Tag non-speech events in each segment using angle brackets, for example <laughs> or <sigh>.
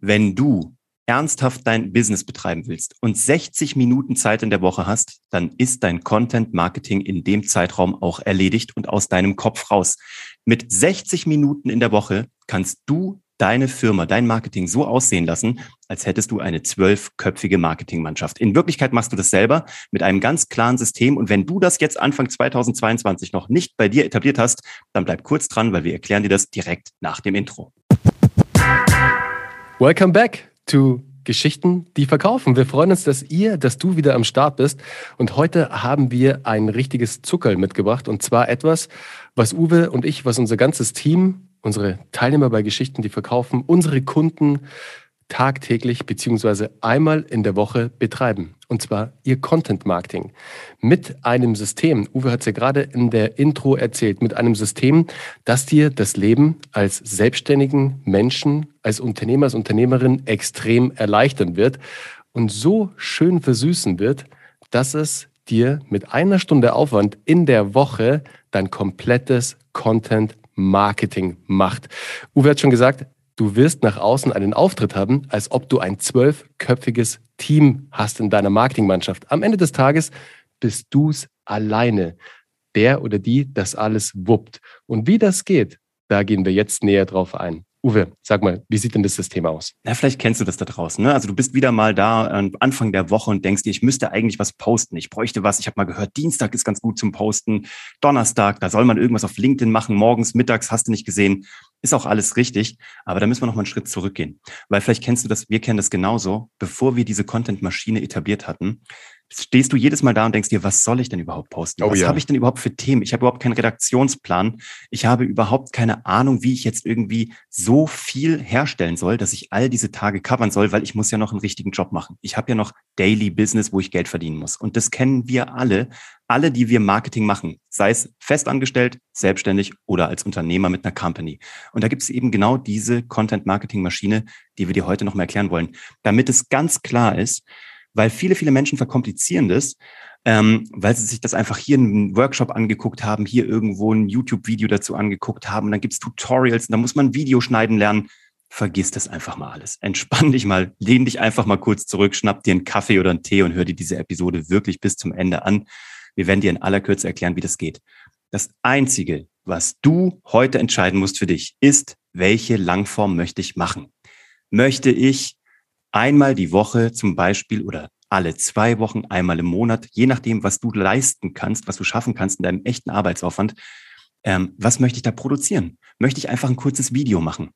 Wenn du ernsthaft dein Business betreiben willst und 60 Minuten Zeit in der Woche hast, dann ist dein Content Marketing in dem Zeitraum auch erledigt und aus deinem Kopf raus. Mit 60 Minuten in der Woche kannst du deine Firma, dein Marketing so aussehen lassen, als hättest du eine zwölfköpfige Marketingmannschaft. In Wirklichkeit machst du das selber mit einem ganz klaren System. Und wenn du das jetzt Anfang 2022 noch nicht bei dir etabliert hast, dann bleib kurz dran, weil wir erklären dir das direkt nach dem Intro. Welcome back to Geschichten, die verkaufen. Wir freuen uns, dass ihr, dass du wieder am Start bist. Und heute haben wir ein richtiges Zuckerl mitgebracht. Und zwar etwas, was Uwe und ich, was unser ganzes Team unsere Teilnehmer bei Geschichten, die verkaufen, unsere Kunden tagtäglich beziehungsweise einmal in der Woche betreiben. Und zwar ihr Content Marketing. Mit einem System, Uwe hat es ja gerade in der Intro erzählt, mit einem System, das dir das Leben als selbstständigen Menschen, als Unternehmer, als Unternehmerin extrem erleichtern wird und so schön versüßen wird, dass es dir mit einer Stunde Aufwand in der Woche dein komplettes Content Marketing macht. Uwe hat schon gesagt, du wirst nach außen einen Auftritt haben, als ob du ein zwölfköpfiges Team hast in deiner Marketingmannschaft. Am Ende des Tages bist du es alleine, der oder die das alles wuppt. Und wie das geht, da gehen wir jetzt näher drauf ein. Uwe, sag mal, wie sieht denn das System aus? Na, vielleicht kennst du das da draußen. Ne? Also du bist wieder mal da am Anfang der Woche und denkst dir, ich müsste eigentlich was posten. Ich bräuchte was. Ich habe mal gehört, Dienstag ist ganz gut zum Posten. Donnerstag, da soll man irgendwas auf LinkedIn machen. Morgens, mittags, hast du nicht gesehen. Ist auch alles richtig. Aber da müssen wir noch mal einen Schritt zurückgehen. Weil vielleicht kennst du das, wir kennen das genauso. Bevor wir diese Content-Maschine etabliert hatten, stehst du jedes Mal da und denkst dir, was soll ich denn überhaupt posten? Oh, was ja. habe ich denn überhaupt für Themen? Ich habe überhaupt keinen Redaktionsplan. Ich habe überhaupt keine Ahnung, wie ich jetzt irgendwie so viel herstellen soll, dass ich all diese Tage covern soll, weil ich muss ja noch einen richtigen Job machen. Ich habe ja noch Daily Business, wo ich Geld verdienen muss. Und das kennen wir alle, alle, die wir Marketing machen, sei es festangestellt, selbstständig oder als Unternehmer mit einer Company. Und da gibt es eben genau diese Content-Marketing-Maschine, die wir dir heute noch mal erklären wollen, damit es ganz klar ist, weil viele, viele Menschen verkomplizieren das, ähm, weil sie sich das einfach hier in einem Workshop angeguckt haben, hier irgendwo ein YouTube-Video dazu angeguckt haben. Und dann gibt's Tutorials und da muss man ein Video schneiden lernen. Vergiss das einfach mal alles. Entspann dich mal, lehn dich einfach mal kurz zurück, schnapp dir einen Kaffee oder einen Tee und hör dir diese Episode wirklich bis zum Ende an. Wir werden dir in aller Kürze erklären, wie das geht. Das Einzige, was du heute entscheiden musst für dich, ist, welche Langform möchte ich machen? Möchte ich einmal die Woche zum Beispiel oder alle zwei Wochen, einmal im Monat, je nachdem, was du leisten kannst, was du schaffen kannst in deinem echten Arbeitsaufwand. Ähm, was möchte ich da produzieren? Möchte ich einfach ein kurzes Video machen?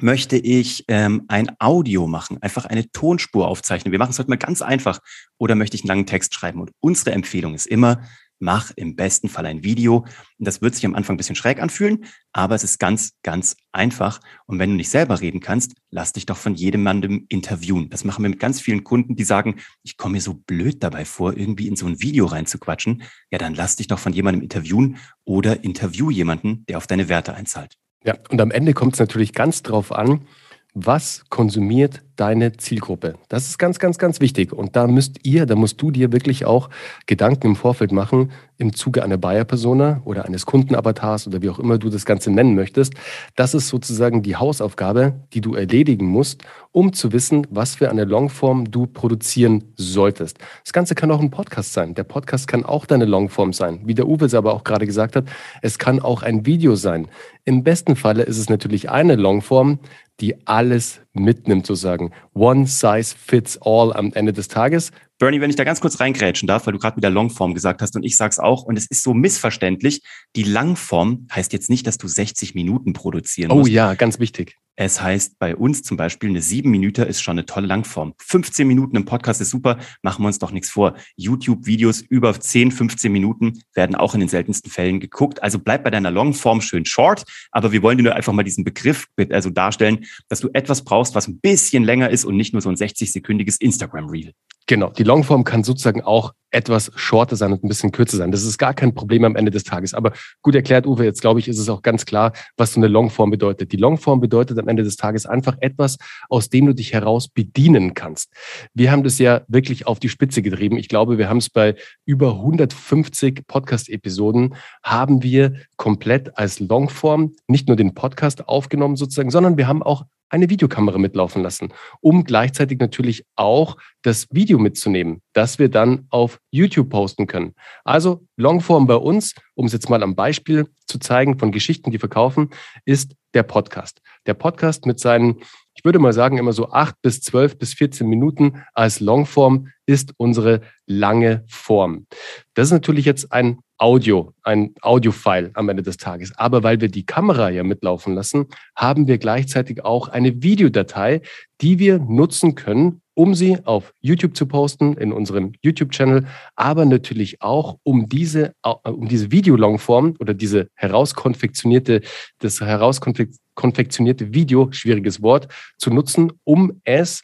Möchte ich ähm, ein Audio machen, einfach eine Tonspur aufzeichnen? Wir machen es heute mal ganz einfach. Oder möchte ich einen langen Text schreiben? Und unsere Empfehlung ist immer, mach im besten Fall ein Video. Das wird sich am Anfang ein bisschen schräg anfühlen, aber es ist ganz, ganz einfach. Und wenn du nicht selber reden kannst, lass dich doch von jedem interviewen. Das machen wir mit ganz vielen Kunden, die sagen, ich komme mir so blöd dabei vor, irgendwie in so ein Video reinzuquatschen. Ja, dann lass dich doch von jemandem interviewen oder interview jemanden, der auf deine Werte einzahlt. Ja, und am Ende kommt es natürlich ganz drauf an, was konsumiert deine Zielgruppe? Das ist ganz, ganz, ganz wichtig. Und da müsst ihr, da musst du dir wirklich auch Gedanken im Vorfeld machen, im Zuge einer Buyer-Persona oder eines Kundenavatars oder wie auch immer du das Ganze nennen möchtest. Das ist sozusagen die Hausaufgabe, die du erledigen musst, um zu wissen, was für eine Longform du produzieren solltest. Das Ganze kann auch ein Podcast sein. Der Podcast kann auch deine Longform sein. Wie der Uwe es aber auch gerade gesagt hat, es kann auch ein Video sein. Im besten Falle ist es natürlich eine Longform, die alles mitnimmt, sozusagen. One size fits all am Ende des Tages. Bernie, wenn ich da ganz kurz reingrätschen darf, weil du gerade wieder Longform gesagt hast und ich sag's auch und es ist so missverständlich. Die Langform heißt jetzt nicht, dass du 60 Minuten produzieren oh, musst. Oh ja, ganz wichtig. Es heißt bei uns zum Beispiel, eine sieben Minuten ist schon eine tolle Langform. 15 Minuten im Podcast ist super, machen wir uns doch nichts vor. YouTube-Videos über 10, 15 Minuten werden auch in den seltensten Fällen geguckt. Also bleib bei deiner Longform schön short, aber wir wollen dir nur einfach mal diesen Begriff also darstellen, dass du etwas brauchst, was ein bisschen länger ist und nicht nur so ein 60-sekündiges Instagram-Reel. Genau, die Longform kann sozusagen auch etwas shorter sein und ein bisschen kürzer sein. Das ist gar kein Problem am Ende des Tages. Aber gut erklärt, Uwe, jetzt glaube ich, ist es auch ganz klar, was so eine Longform bedeutet. Die Longform bedeutet am Ende des Tages einfach etwas, aus dem du dich heraus bedienen kannst. Wir haben das ja wirklich auf die Spitze getrieben. Ich glaube, wir haben es bei über 150 Podcast-Episoden, haben wir komplett als Longform nicht nur den Podcast aufgenommen sozusagen, sondern wir haben auch eine Videokamera mitlaufen lassen, um gleichzeitig natürlich auch das Video mitzunehmen, das wir dann auf YouTube posten können. Also Longform bei uns, um es jetzt mal am Beispiel zu zeigen von Geschichten, die verkaufen, ist der Podcast. Der Podcast mit seinen ich würde mal sagen, immer so acht bis zwölf bis 14 Minuten als Longform ist unsere lange Form. Das ist natürlich jetzt ein Audio, ein Audio-File am Ende des Tages. Aber weil wir die Kamera ja mitlaufen lassen, haben wir gleichzeitig auch eine Videodatei, die wir nutzen können, um sie auf YouTube zu posten, in unserem YouTube-Channel, aber natürlich auch, um diese, um diese Videolongform oder diese herauskonfektionierte, das herauskonfektionierte Video, schwieriges Wort, zu nutzen, um es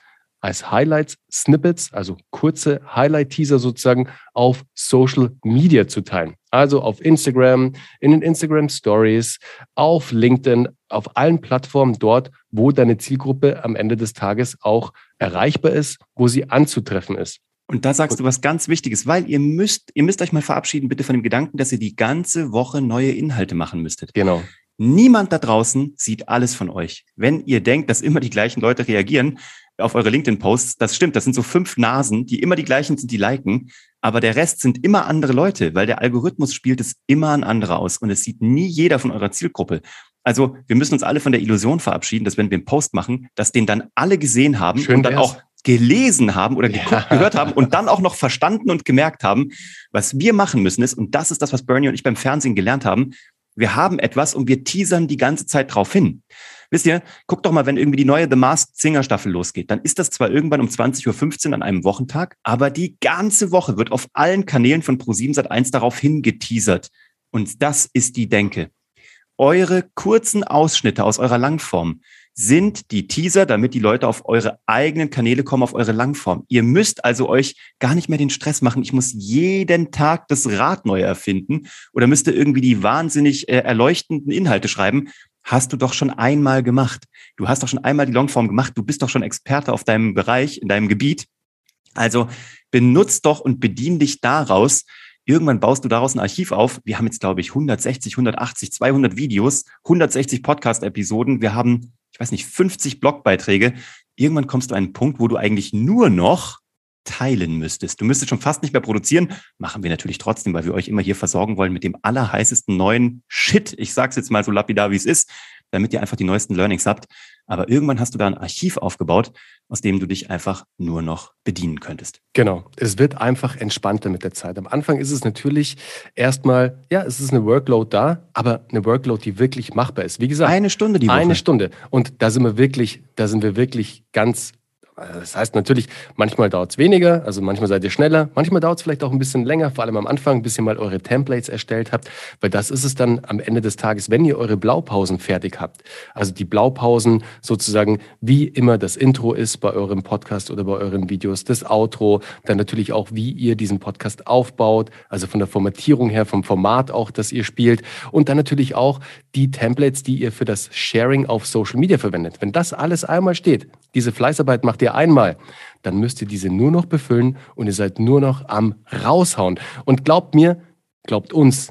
als Highlights, Snippets, also kurze Highlight-Teaser sozusagen auf Social Media zu teilen. Also auf Instagram, in den Instagram Stories, auf LinkedIn, auf allen Plattformen dort, wo deine Zielgruppe am Ende des Tages auch erreichbar ist, wo sie anzutreffen ist. Und da sagst du was ganz Wichtiges, weil ihr müsst, ihr müsst euch mal verabschieden bitte von dem Gedanken, dass ihr die ganze Woche neue Inhalte machen müsstet. Genau. Niemand da draußen sieht alles von euch. Wenn ihr denkt, dass immer die gleichen Leute reagieren auf eure LinkedIn-Posts, das stimmt, das sind so fünf Nasen, die immer die gleichen sind, die liken, aber der Rest sind immer andere Leute, weil der Algorithmus spielt es immer an andere aus und es sieht nie jeder von eurer Zielgruppe. Also wir müssen uns alle von der Illusion verabschieden, dass wenn wir einen Post machen, dass den dann alle gesehen haben Schön und dann auch gelesen haben oder geguckt, ja. gehört haben und dann auch noch verstanden und gemerkt haben, was wir machen müssen ist, und das ist das, was Bernie und ich beim Fernsehen gelernt haben, wir haben etwas und wir teasern die ganze Zeit drauf hin. Wisst ihr, guckt doch mal, wenn irgendwie die neue The Masked Singer Staffel losgeht, dann ist das zwar irgendwann um 20.15 Uhr an einem Wochentag, aber die ganze Woche wird auf allen Kanälen von Pro7 Sat1 darauf hingeteasert. Und das ist die Denke. Eure kurzen Ausschnitte aus eurer Langform sind die Teaser, damit die Leute auf eure eigenen Kanäle kommen, auf eure Langform. Ihr müsst also euch gar nicht mehr den Stress machen. Ich muss jeden Tag das Rad neu erfinden oder müsste irgendwie die wahnsinnig äh, erleuchtenden Inhalte schreiben. Hast du doch schon einmal gemacht. Du hast doch schon einmal die Longform gemacht. Du bist doch schon Experte auf deinem Bereich, in deinem Gebiet. Also benutzt doch und bedien dich daraus. Irgendwann baust du daraus ein Archiv auf. Wir haben jetzt, glaube ich, 160, 180, 200 Videos, 160 Podcast-Episoden. Wir haben ich weiß nicht, 50 Blogbeiträge. Irgendwann kommst du an einen Punkt, wo du eigentlich nur noch teilen müsstest. Du müsstest schon fast nicht mehr produzieren. Machen wir natürlich trotzdem, weil wir euch immer hier versorgen wollen mit dem allerheißesten neuen Shit. Ich sag's jetzt mal so lapidar, wie es ist damit ihr einfach die neuesten Learnings habt. Aber irgendwann hast du da ein Archiv aufgebaut, aus dem du dich einfach nur noch bedienen könntest. Genau. Es wird einfach entspannter mit der Zeit. Am Anfang ist es natürlich erstmal, ja, es ist eine Workload da, aber eine Workload, die wirklich machbar ist. Wie gesagt, eine Stunde die Woche. Eine Stunde. Und da sind wir wirklich, da sind wir wirklich ganz das heißt natürlich, manchmal dauert es weniger, also manchmal seid ihr schneller, manchmal dauert es vielleicht auch ein bisschen länger, vor allem am Anfang, bis ihr mal eure Templates erstellt habt, weil das ist es dann am Ende des Tages, wenn ihr eure Blaupausen fertig habt. Also die Blaupausen sozusagen, wie immer das Intro ist bei eurem Podcast oder bei euren Videos, das Outro, dann natürlich auch, wie ihr diesen Podcast aufbaut, also von der Formatierung her, vom Format auch, das ihr spielt und dann natürlich auch die Templates, die ihr für das Sharing auf Social Media verwendet. Wenn das alles einmal steht, diese Fleißarbeit macht ihr einmal, dann müsst ihr diese nur noch befüllen und ihr seid nur noch am raushauen. Und glaubt mir, glaubt uns,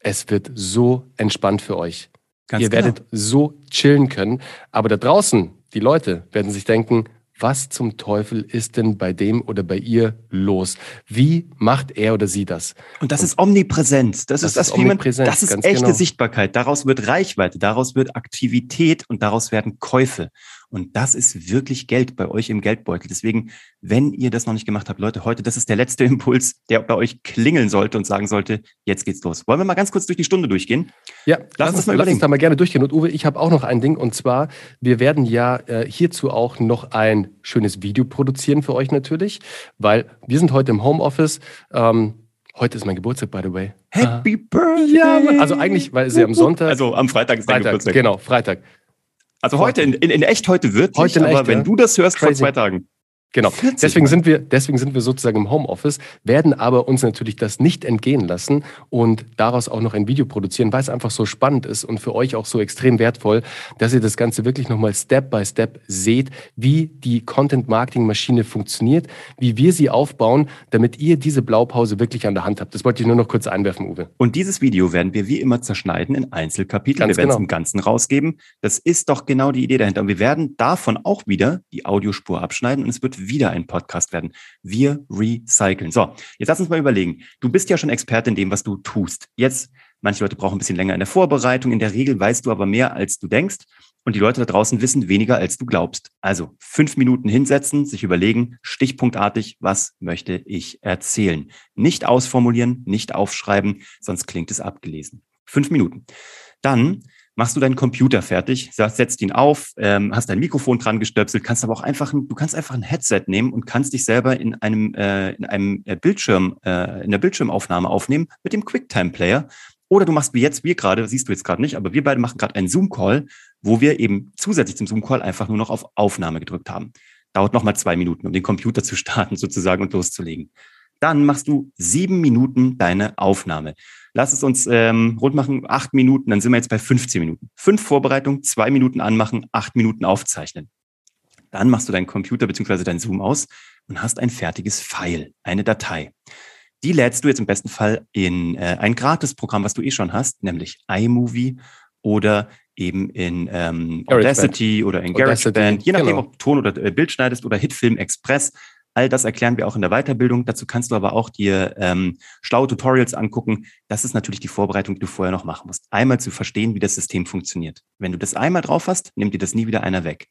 es wird so entspannt für euch. Ganz ihr genau. werdet so chillen können. Aber da draußen, die Leute werden sich denken, was zum Teufel ist denn bei dem oder bei ihr los? Wie macht er oder sie das? Und das und ist omnipräsent. Das, das ist das, ist man, das ist echte genau. Sichtbarkeit. Daraus wird Reichweite, daraus wird Aktivität und daraus werden Käufe. Und das ist wirklich Geld bei euch im Geldbeutel. Deswegen, wenn ihr das noch nicht gemacht habt, Leute, heute, das ist der letzte <laughs> Impuls, der bei euch klingeln sollte und sagen sollte, jetzt geht's los. Wollen wir mal ganz kurz durch die Stunde durchgehen? Ja, lass, uns mal überlegen. Lass uns da mal gerne durchgehen. Und Uwe, ich habe auch noch ein Ding. Und zwar, wir werden ja äh, hierzu auch noch ein schönes Video produzieren für euch natürlich, weil wir sind heute im Homeoffice. Ähm, Heute ist mein Geburtstag, by the way. Happy Birthday! Ja, also eigentlich, weil es ja am Sonntag. Also am Freitag ist dein Freitag, Geburtstag. Genau, Freitag. Also heute, in, in, in echt heute wird heute aber echt, wenn ja. du das hörst Crazy. vor zwei Tagen. Genau. Deswegen sind, wir, deswegen sind wir sozusagen im Homeoffice, werden aber uns natürlich das nicht entgehen lassen und daraus auch noch ein Video produzieren, weil es einfach so spannend ist und für euch auch so extrem wertvoll, dass ihr das Ganze wirklich nochmal Step by Step seht, wie die Content-Marketing-Maschine funktioniert, wie wir sie aufbauen, damit ihr diese Blaupause wirklich an der Hand habt. Das wollte ich nur noch kurz einwerfen, Uwe. Und dieses Video werden wir wie immer zerschneiden in Einzelkapitel. Ganz wir werden genau. es im Ganzen rausgeben. Das ist doch genau die Idee dahinter. Und wir werden davon auch wieder die Audiospur abschneiden und es wird wieder ein Podcast werden. Wir recyceln. So, jetzt lass uns mal überlegen. Du bist ja schon Experte in dem, was du tust. Jetzt, manche Leute brauchen ein bisschen länger in der Vorbereitung. In der Regel weißt du aber mehr, als du denkst. Und die Leute da draußen wissen weniger, als du glaubst. Also fünf Minuten hinsetzen, sich überlegen, stichpunktartig, was möchte ich erzählen. Nicht ausformulieren, nicht aufschreiben, sonst klingt es abgelesen. Fünf Minuten. Dann machst du deinen Computer fertig, setzt ihn auf, ähm, hast dein Mikrofon dran gestöpselt, kannst aber auch einfach, du kannst einfach ein Headset nehmen und kannst dich selber in einem, äh, in einem äh, Bildschirm, äh, in der Bildschirmaufnahme aufnehmen mit dem QuickTime-Player. Oder du machst wie jetzt, wir gerade, siehst du jetzt gerade nicht, aber wir beide machen gerade einen Zoom-Call, wo wir eben zusätzlich zum Zoom-Call einfach nur noch auf Aufnahme gedrückt haben. Dauert nochmal zwei Minuten, um den Computer zu starten <laughs> sozusagen und loszulegen. Dann machst du sieben Minuten deine Aufnahme. Lass es uns ähm, rund machen, acht Minuten, dann sind wir jetzt bei 15 Minuten. Fünf Vorbereitungen, zwei Minuten anmachen, acht Minuten aufzeichnen. Dann machst du deinen Computer beziehungsweise dein Zoom aus und hast ein fertiges File, eine Datei. Die lädst du jetzt im besten Fall in äh, ein Gratis-Programm, was du eh schon hast, nämlich iMovie oder eben in ähm, Audacity oder in GarageBand, je nachdem, genau. ob du Ton oder äh, Bild schneidest oder Hitfilm Express. All das erklären wir auch in der Weiterbildung. Dazu kannst du aber auch dir ähm, schlaue Tutorials angucken. Das ist natürlich die Vorbereitung, die du vorher noch machen musst. Einmal zu verstehen, wie das System funktioniert. Wenn du das einmal drauf hast, nimmt dir das nie wieder einer weg.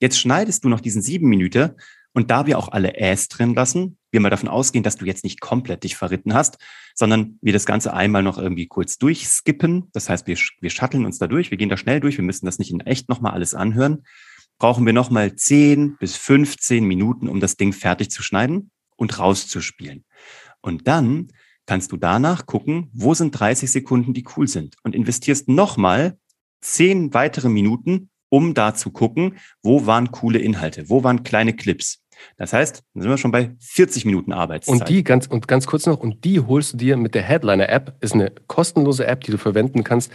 Jetzt schneidest du noch diesen sieben Minuten und da wir auch alle Äs drin lassen, wir mal davon ausgehen, dass du jetzt nicht komplett dich verritten hast, sondern wir das Ganze einmal noch irgendwie kurz durchskippen. Das heißt, wir, wir shutteln uns da durch, wir gehen da schnell durch, wir müssen das nicht in echt nochmal alles anhören brauchen wir nochmal 10 bis 15 Minuten, um das Ding fertig zu schneiden und rauszuspielen. Und dann kannst du danach gucken, wo sind 30 Sekunden, die cool sind und investierst nochmal 10 weitere Minuten, um da zu gucken, wo waren coole Inhalte, wo waren kleine Clips. Das heißt, dann sind wir schon bei 40 Minuten Arbeitszeit. Und die ganz und ganz kurz noch und die holst du dir mit der Headliner App, ist eine kostenlose App, die du verwenden kannst.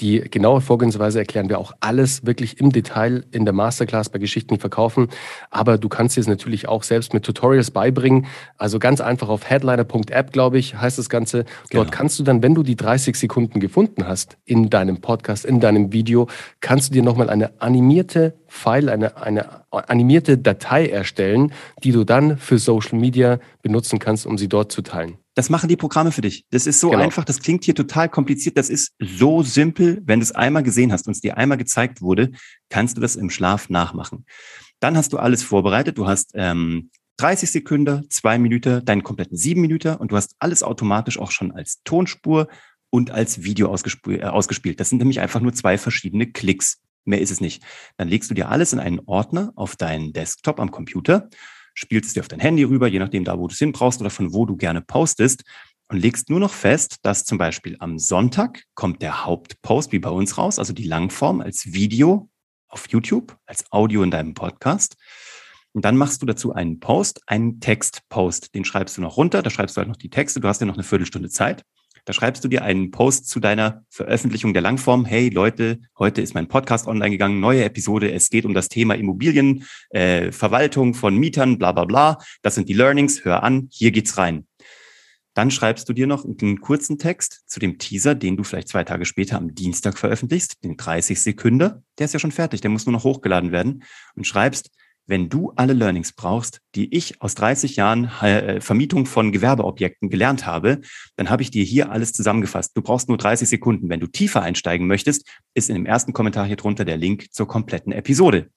Die genaue Vorgehensweise erklären wir auch alles wirklich im Detail in der Masterclass bei Geschichten, die verkaufen. Aber du kannst dir es natürlich auch selbst mit Tutorials beibringen. Also ganz einfach auf headliner.app, glaube ich, heißt das Ganze. Dort genau. kannst du dann, wenn du die 30 Sekunden gefunden hast in deinem Podcast, in deinem Video, kannst du dir nochmal eine animierte File, eine, eine animierte Datei erstellen, die du dann für Social Media benutzen kannst, um sie dort zu teilen. Das machen die Programme für dich. Das ist so genau. einfach, das klingt hier total kompliziert. Das ist so simpel. Wenn du es einmal gesehen hast und es dir einmal gezeigt wurde, kannst du das im Schlaf nachmachen. Dann hast du alles vorbereitet. Du hast ähm, 30 Sekunden, zwei Minuten, deinen kompletten sieben Minuten und du hast alles automatisch auch schon als Tonspur und als Video ausgespielt. Äh, ausgespielt. Das sind nämlich einfach nur zwei verschiedene Klicks. Mehr ist es nicht. Dann legst du dir alles in einen Ordner auf deinen Desktop am Computer spielst es dir auf dein Handy rüber, je nachdem da, wo du es hin brauchst oder von wo du gerne postest und legst nur noch fest, dass zum Beispiel am Sonntag kommt der Hauptpost wie bei uns raus, also die Langform als Video auf YouTube, als Audio in deinem Podcast. Und dann machst du dazu einen Post, einen Textpost. Den schreibst du noch runter, da schreibst du halt noch die Texte. Du hast ja noch eine Viertelstunde Zeit. Da schreibst du dir einen Post zu deiner Veröffentlichung der Langform. Hey Leute, heute ist mein Podcast online gegangen, neue Episode. Es geht um das Thema Immobilien, äh, Verwaltung von Mietern, bla bla bla. Das sind die Learnings. Hör an, hier geht's rein. Dann schreibst du dir noch einen kurzen Text zu dem Teaser, den du vielleicht zwei Tage später am Dienstag veröffentlichst, den 30 Sekunden. Der ist ja schon fertig, der muss nur noch hochgeladen werden. Und schreibst, wenn du alle Learnings brauchst, die ich aus 30 Jahren äh, Vermietung von Gewerbeobjekten gelernt habe, dann habe ich dir hier alles zusammengefasst. Du brauchst nur 30 Sekunden. Wenn du tiefer einsteigen möchtest, ist in dem ersten Kommentar hier drunter der Link zur kompletten Episode.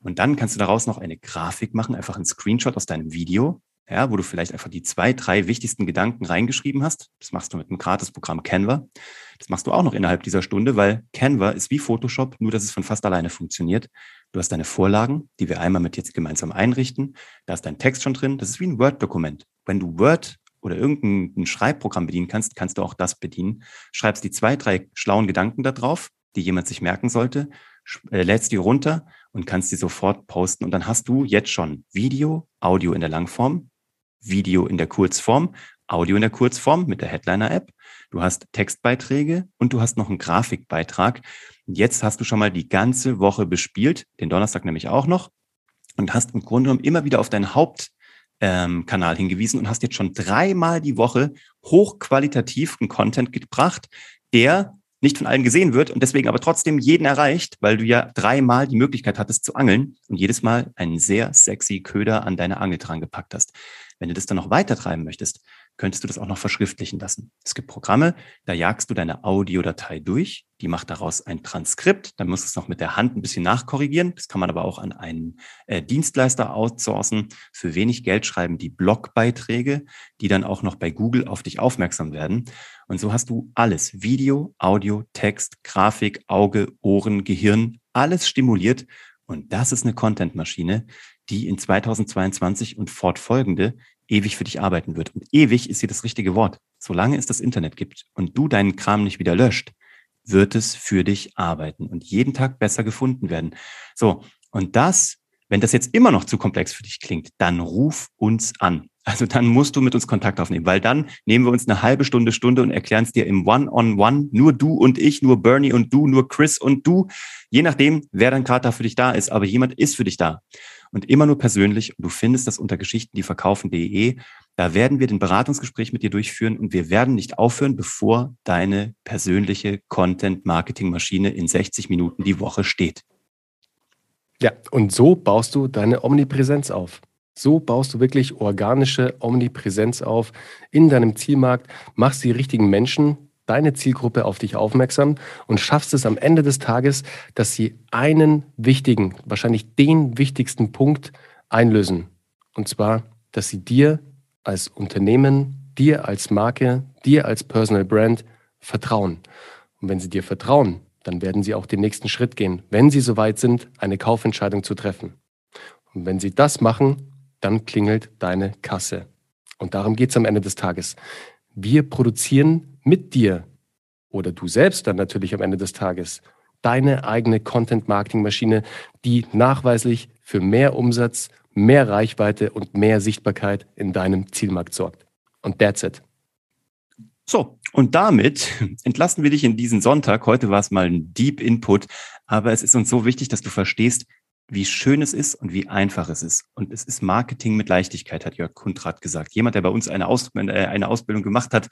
Und dann kannst du daraus noch eine Grafik machen, einfach einen Screenshot aus deinem Video, ja, wo du vielleicht einfach die zwei, drei wichtigsten Gedanken reingeschrieben hast. Das machst du mit einem Gratisprogramm Canva. Das machst du auch noch innerhalb dieser Stunde, weil Canva ist wie Photoshop, nur dass es von fast alleine funktioniert. Du hast deine Vorlagen, die wir einmal mit jetzt gemeinsam einrichten. Da ist dein Text schon drin. Das ist wie ein Word-Dokument. Wenn du Word oder irgendein Schreibprogramm bedienen kannst, kannst du auch das bedienen. Schreibst die zwei, drei schlauen Gedanken da drauf, die jemand sich merken sollte, äh, lädst die runter und kannst die sofort posten. Und dann hast du jetzt schon Video, Audio in der Langform, Video in der Kurzform, Audio in der Kurzform mit der Headliner-App. Du hast Textbeiträge und du hast noch einen Grafikbeitrag. Jetzt hast du schon mal die ganze Woche bespielt, den Donnerstag nämlich auch noch, und hast im Grunde genommen immer wieder auf deinen Hauptkanal ähm, hingewiesen und hast jetzt schon dreimal die Woche hochqualitativen Content gebracht, der nicht von allen gesehen wird und deswegen aber trotzdem jeden erreicht, weil du ja dreimal die Möglichkeit hattest zu angeln und jedes Mal einen sehr sexy Köder an deine Angel dran gepackt hast. Wenn du das dann noch weiter treiben möchtest, könntest du das auch noch verschriftlichen lassen. Es gibt Programme, da jagst du deine Audiodatei durch, die macht daraus ein Transkript, dann musst du es noch mit der Hand ein bisschen nachkorrigieren. Das kann man aber auch an einen äh, Dienstleister outsourcen. Für wenig Geld schreiben die Blogbeiträge, die dann auch noch bei Google auf dich aufmerksam werden. Und so hast du alles, Video, Audio, Text, Grafik, Auge, Ohren, Gehirn, alles stimuliert. Und das ist eine Content-Maschine, die in 2022 und fortfolgende ewig für dich arbeiten wird. Und ewig ist hier das richtige Wort. Solange es das Internet gibt und du deinen Kram nicht wieder löscht, wird es für dich arbeiten und jeden Tag besser gefunden werden. So, und das, wenn das jetzt immer noch zu komplex für dich klingt, dann ruf uns an. Also dann musst du mit uns Kontakt aufnehmen, weil dann nehmen wir uns eine halbe Stunde, Stunde und erklären es dir im One-on-One, -on -One, nur du und ich, nur Bernie und du, nur Chris und du, je nachdem, wer dann gerade da für dich da ist, aber jemand ist für dich da und immer nur persönlich. Und du findest das unter Geschichten, die verkaufen.de. Da werden wir den Beratungsgespräch mit dir durchführen und wir werden nicht aufhören, bevor deine persönliche Content-Marketing-Maschine in 60 Minuten die Woche steht. Ja, und so baust du deine Omnipräsenz auf. So baust du wirklich organische Omnipräsenz auf in deinem Zielmarkt, machst die richtigen Menschen deine Zielgruppe auf dich aufmerksam und schaffst es am Ende des Tages, dass sie einen wichtigen, wahrscheinlich den wichtigsten Punkt einlösen. Und zwar, dass sie dir als Unternehmen, dir als Marke, dir als Personal Brand vertrauen. Und wenn sie dir vertrauen, dann werden sie auch den nächsten Schritt gehen, wenn sie soweit sind, eine Kaufentscheidung zu treffen. Und wenn sie das machen, dann klingelt deine Kasse. Und darum geht es am Ende des Tages. Wir produzieren mit dir oder du selbst dann natürlich am Ende des Tages deine eigene Content-Marketing-Maschine, die nachweislich für mehr Umsatz, mehr Reichweite und mehr Sichtbarkeit in deinem Zielmarkt sorgt. Und that's it. So, und damit <laughs> entlassen wir dich in diesen Sonntag. Heute war es mal ein Deep Input, aber es ist uns so wichtig, dass du verstehst, wie schön es ist und wie einfach es ist. Und es ist Marketing mit Leichtigkeit, hat Jörg Kundrat gesagt. Jemand, der bei uns eine, Aus äh, eine Ausbildung gemacht hat,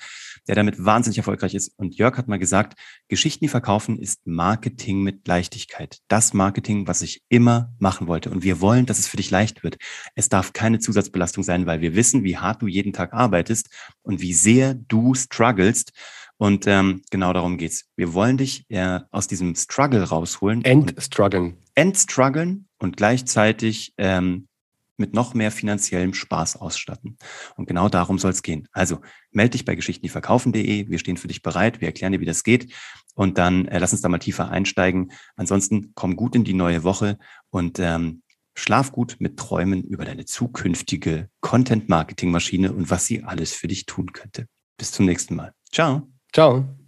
der damit wahnsinnig erfolgreich ist. Und Jörg hat mal gesagt, Geschichten, die verkaufen, ist Marketing mit Leichtigkeit. Das Marketing, was ich immer machen wollte. Und wir wollen, dass es für dich leicht wird. Es darf keine Zusatzbelastung sein, weil wir wissen, wie hart du jeden Tag arbeitest und wie sehr du strugglest. Und ähm, genau darum geht's. Wir wollen dich äh, aus diesem Struggle rausholen. Entstruggeln. Entstruggeln und gleichzeitig ähm, mit noch mehr finanziellem Spaß ausstatten. Und genau darum soll es gehen. Also melde dich bei Geschichten, die verkaufen.de. Wir stehen für dich bereit. Wir erklären dir, wie das geht. Und dann äh, lass uns da mal tiefer einsteigen. Ansonsten komm gut in die neue Woche und ähm, schlaf gut mit Träumen über deine zukünftige Content-Marketing-Maschine und was sie alles für dich tun könnte. Bis zum nächsten Mal. Ciao. Ciao.